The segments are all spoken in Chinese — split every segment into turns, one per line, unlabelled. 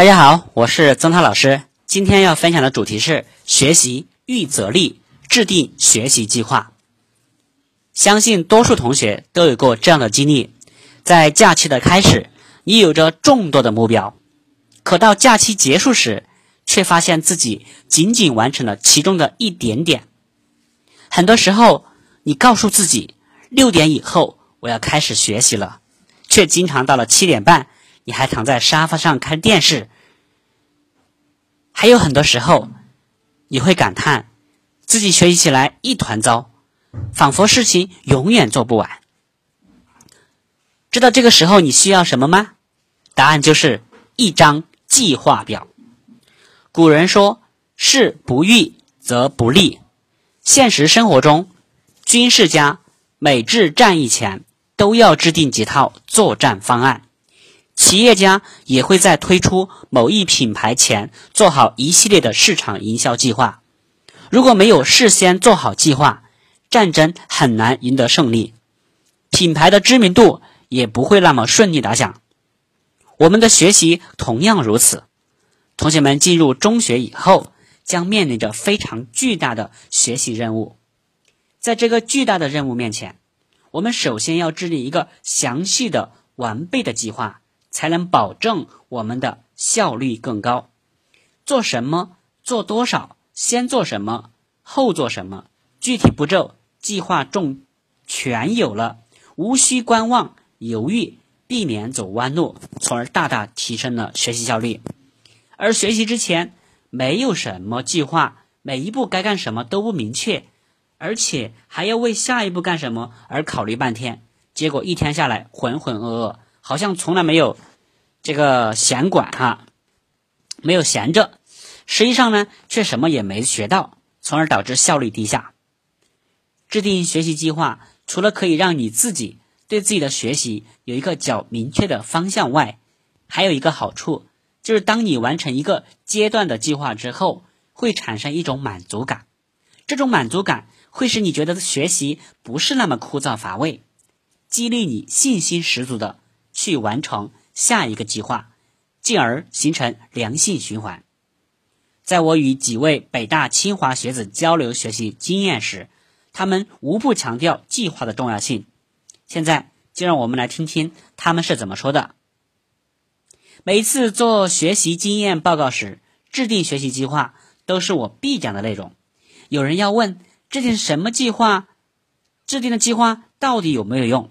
大家好，我是曾涛老师。今天要分享的主题是学习预则立，制定学习计划。相信多数同学都有过这样的经历：在假期的开始，你有着众多的目标，可到假期结束时，却发现自己仅仅完成了其中的一点点。很多时候，你告诉自己六点以后我要开始学习了，却经常到了七点半。你还躺在沙发上看电视，还有很多时候，你会感叹自己学习起来一团糟，仿佛事情永远做不完。知道这个时候你需要什么吗？答案就是一张计划表。古人说：“事不预则不立。”现实生活中，军事家每至战役前都要制定几套作战方案。企业家也会在推出某一品牌前做好一系列的市场营销计划。如果没有事先做好计划，战争很难赢得胜利，品牌的知名度也不会那么顺利打响。我们的学习同样如此。同学们进入中学以后，将面临着非常巨大的学习任务。在这个巨大的任务面前，我们首先要制定一个详细的、完备的计划。才能保证我们的效率更高。做什么，做多少，先做什么，后做什么，具体步骤、计划中全有了，无需观望、犹豫，避免走弯路，从而大大提升了学习效率。而学习之前没有什么计划，每一步该干什么都不明确，而且还要为下一步干什么而考虑半天，结果一天下来浑浑噩噩。好像从来没有这个闲管哈，没有闲着，实际上呢，却什么也没学到，从而导致效率低下。制定学习计划，除了可以让你自己对自己的学习有一个较明确的方向外，还有一个好处，就是当你完成一个阶段的计划之后，会产生一种满足感。这种满足感会使你觉得学习不是那么枯燥乏味，激励你信心十足的。去完成下一个计划，进而形成良性循环。在我与几位北大、清华学子交流学习经验时，他们无不强调计划的重要性。现在就让我们来听听他们是怎么说的。每一次做学习经验报告时，制定学习计划都是我必讲的内容。有人要问，制定什么计划？制定的计划到底有没有用？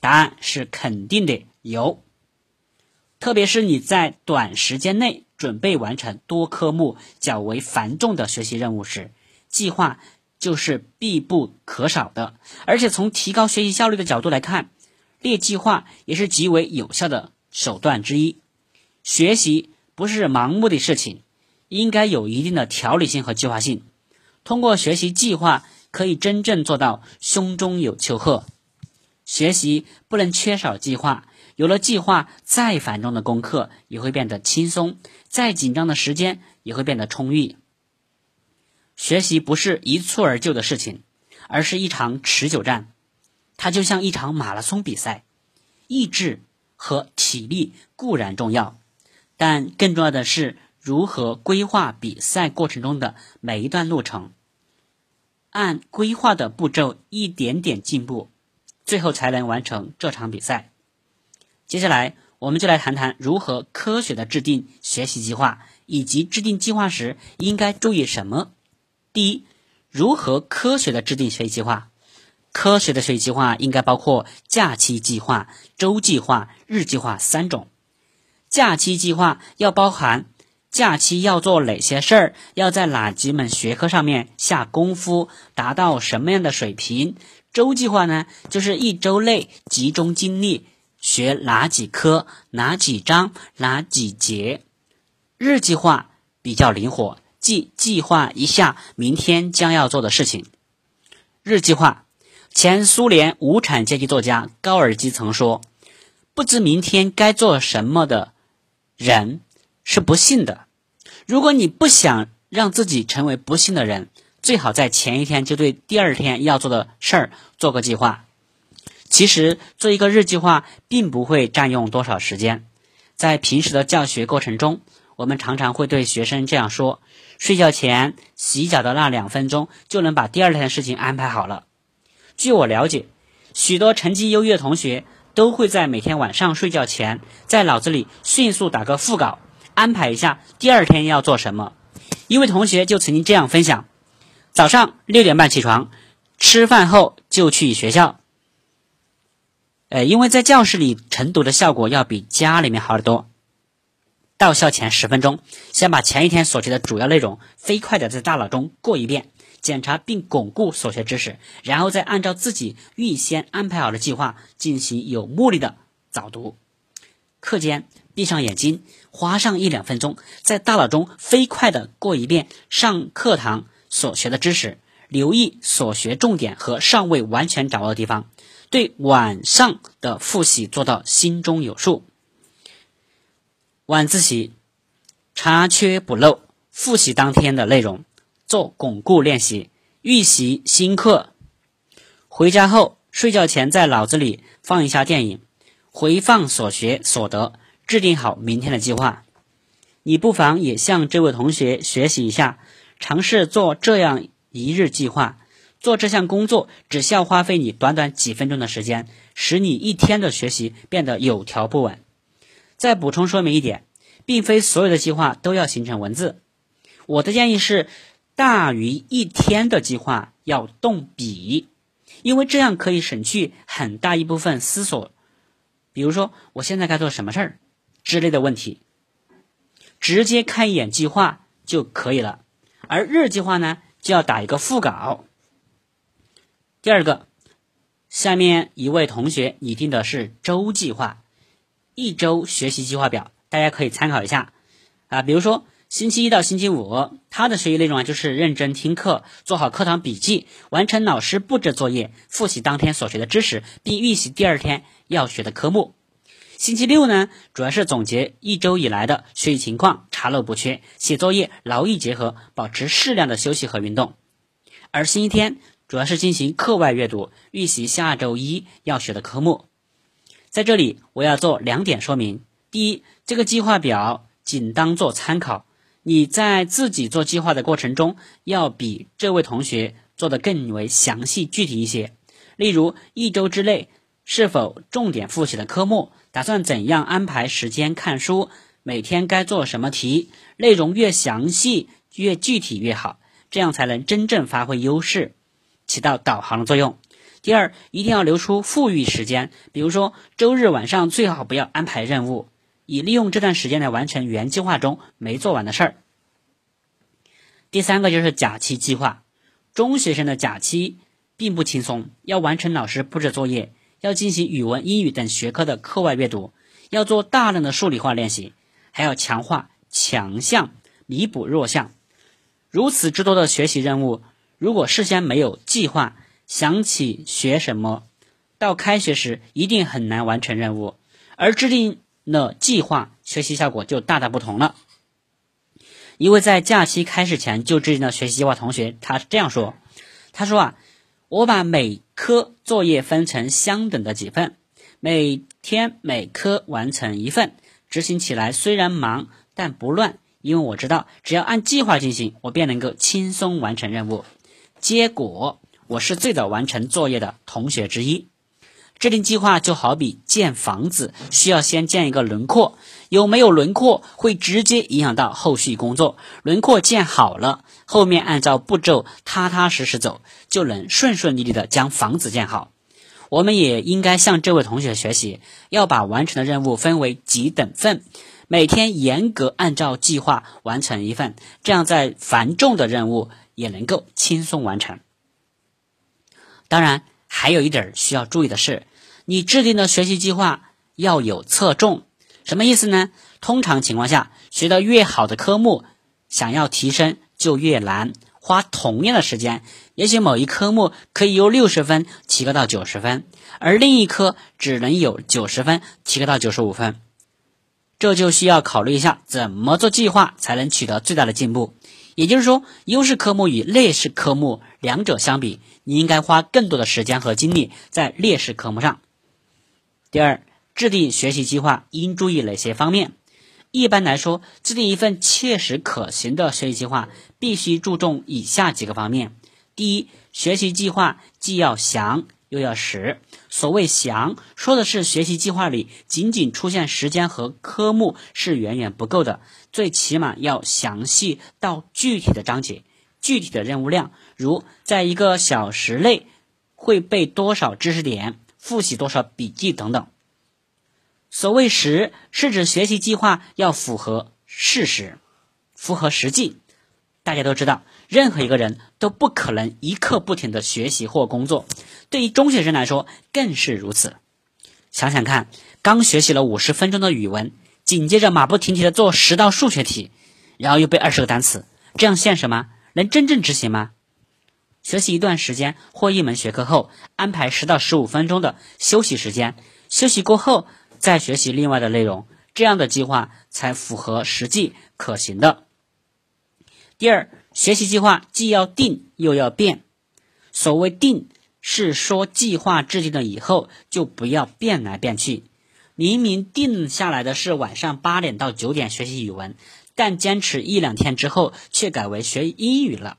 答案是肯定的。有，特别是你在短时间内准备完成多科目较为繁重的学习任务时，计划就是必不可少的。而且从提高学习效率的角度来看，列计划也是极为有效的手段之一。学习不是盲目的事情，应该有一定的条理性和计划性。通过学习计划，可以真正做到胸中有丘壑。学习不能缺少计划。有了计划，再繁重的功课也会变得轻松，再紧张的时间也会变得充裕。学习不是一蹴而就的事情，而是一场持久战。它就像一场马拉松比赛，意志和体力固然重要，但更重要的是如何规划比赛过程中的每一段路程，按规划的步骤一点点进步，最后才能完成这场比赛。接下来，我们就来谈谈如何科学的制定学习计划，以及制定计划时应该注意什么。第一，如何科学的制定学习计划？科学的学习计划应该包括假期计划、周计划、日计划三种。假期计划要包含假期要做哪些事儿，要在哪几门学科上面下功夫，达到什么样的水平。周计划呢，就是一周内集中精力。学哪几科、哪几章、哪几节？日计划比较灵活，即计划一下明天将要做的事情。日计划，前苏联无产阶级作家高尔基曾说：“不知明天该做什么的人是不幸的。如果你不想让自己成为不幸的人，最好在前一天就对第二天要做的事儿做个计划。”其实做一个日计划并不会占用多少时间，在平时的教学过程中，我们常常会对学生这样说：睡觉前洗脚的那两分钟，就能把第二天的事情安排好了。据我了解，许多成绩优异的同学都会在每天晚上睡觉前，在脑子里迅速打个腹稿，安排一下第二天要做什么。一位同学就曾经这样分享：早上六点半起床，吃饭后就去学校。呃，因为在教室里晨读的效果要比家里面好得多。到校前十分钟，先把前一天所学的主要内容飞快的在大脑中过一遍，检查并巩固所学知识，然后再按照自己预先安排好的计划进行有目的的早读。课间闭上眼睛，花上一两分钟，在大脑中飞快的过一遍上课堂所学的知识，留意所学重点和尚未完全掌握的地方。对晚上的复习做到心中有数。晚自习查缺补漏，复习当天的内容，做巩固练习，预习新课。回家后睡觉前在脑子里放一下电影，回放所学所得，制定好明天的计划。你不妨也向这位同学学习一下，尝试做这样一日计划。做这项工作只需要花费你短短几分钟的时间，使你一天的学习变得有条不紊。再补充说明一点，并非所有的计划都要形成文字。我的建议是，大于一天的计划要动笔，因为这样可以省去很大一部分思索，比如说我现在该做什么事儿之类的问题，直接看一眼计划就可以了。而日计划呢，就要打一个副稿。第二个，下面一位同学拟定的是周计划，一周学习计划表，大家可以参考一下啊。比如说，星期一到星期五，他的学习内容啊就是认真听课，做好课堂笔记，完成老师布置作业，复习当天所学的知识，并预习第二天要学的科目。星期六呢，主要是总结一周以来的学习情况，查漏补缺，写作业，劳逸结合，保持适量的休息和运动。而星期天。主要是进行课外阅读，预习下周一要学的科目。在这里，我要做两点说明：第一，这个计划表仅当做参考，你在自己做计划的过程中，要比这位同学做的更为详细具体一些。例如，一周之内是否重点复习的科目，打算怎样安排时间看书，每天该做什么题，内容越详细越具体越好，这样才能真正发挥优势。起到导航的作用。第二，一定要留出富裕时间，比如说周日晚上最好不要安排任务，以利用这段时间来完成原计划中没做完的事儿。第三个就是假期计划。中学生的假期并不轻松，要完成老师布置作业，要进行语文、英语等学科的课外阅读，要做大量的数理化练习，还要强化强项，弥补弱项。如此之多的学习任务。如果事先没有计划，想起学什么，到开学时一定很难完成任务。而制定了计划，学习效果就大大不同了。一位在假期开始前就制定了学习计划同学，他这样说：“他说啊，我把每科作业分成相等的几份，每天每科完成一份，执行起来虽然忙，但不乱，因为我知道只要按计划进行，我便能够轻松完成任务。”结果，我是最早完成作业的同学之一。制定计划就好比建房子，需要先建一个轮廓。有没有轮廓，会直接影响到后续工作。轮廓建好了，后面按照步骤踏踏实实走，就能顺顺利利的将房子建好。我们也应该向这位同学学习，要把完成的任务分为几等份，每天严格按照计划完成一份，这样在繁重的任务。也能够轻松完成。当然，还有一点需要注意的是，你制定的学习计划要有侧重。什么意思呢？通常情况下，学得越好的科目，想要提升就越难。花同样的时间，也许某一科目可以由六十分提高到九十分，而另一科只能有九十分提高到九十五分。这就需要考虑一下，怎么做计划才能取得最大的进步。也就是说，优势科目与劣势科目两者相比，你应该花更多的时间和精力在劣势科目上。第二，制定学习计划应注意哪些方面？一般来说，制定一份切实可行的学习计划，必须注重以下几个方面：第一，学习计划既要详又要实。所谓详，说的是学习计划里仅仅出现时间和科目是远远不够的，最起码要详细到具体的章节、具体的任务量，如在一个小时内会背多少知识点、复习多少笔记等等。所谓实，是指学习计划要符合事实，符合实际。大家都知道，任何一个人都不可能一刻不停的学习或工作，对于中学生来说更是如此。想想看，刚学习了五十分钟的语文，紧接着马不停蹄的做十道数学题，然后又背二十个单词，这样现实吗？能真正执行吗？学习一段时间或一门学科后，安排十到十五分钟的休息时间，休息过后。再学习另外的内容，这样的计划才符合实际可行的。第二，学习计划既要定又要变。所谓定，是说计划制定了以后就不要变来变去。明明定下来的是晚上八点到九点学习语文，但坚持一两天之后却改为学英语了。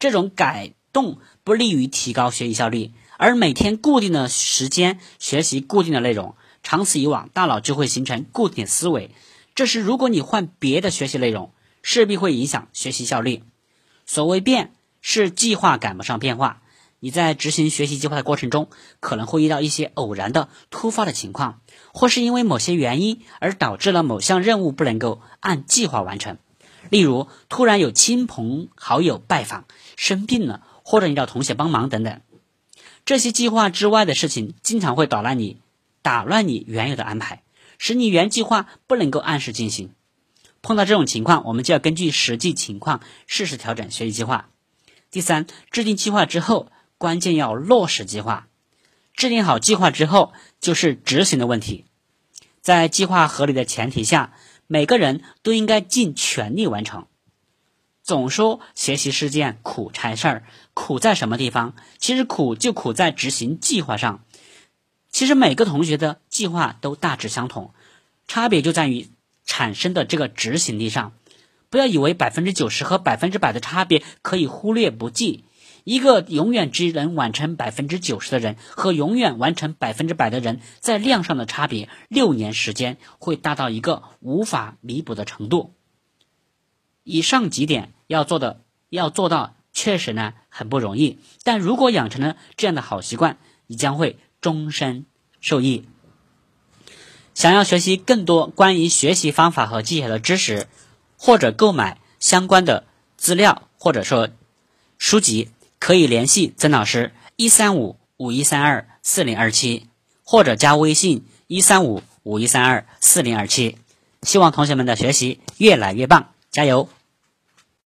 这种改动不利于提高学习效率，而每天固定的时间学习固定的内容。长此以往，大脑就会形成固定思维。这时，如果你换别的学习内容，势必会影响学习效率。所谓变，是计划赶不上变化。你在执行学习计划的过程中，可能会遇到一些偶然的、突发的情况，或是因为某些原因而导致了某项任务不能够按计划完成。例如，突然有亲朋好友拜访、生病了，或者你找同学帮忙等等。这些计划之外的事情，经常会捣乱你。打乱你原有的安排，使你原计划不能够按时进行。碰到这种情况，我们就要根据实际情况适时调整学习计划。第三，制定计划之后，关键要落实计划。制定好计划之后，就是执行的问题。在计划合理的前提下，每个人都应该尽全力完成。总说学习是件苦差事儿，苦在什么地方？其实苦就苦在执行计划上。其实每个同学的计划都大致相同，差别就在于产生的这个执行力上。不要以为百分之九十和百分之百的差别可以忽略不计。一个永远只能完成百分之九十的人和永远完成百分之百的人，在量上的差别，六年时间会大到一个无法弥补的程度。以上几点要做的要做到，确实呢很不容易。但如果养成了这样的好习惯，你将会。终身受益。想要学习更多关于学习方法和技巧的知识，或者购买相关的资料或者说书籍，可以联系曾老师一三五五一三二四零二七，或者加微信一三五五一三二四零二七。希望同学们的学习越来越棒，加油！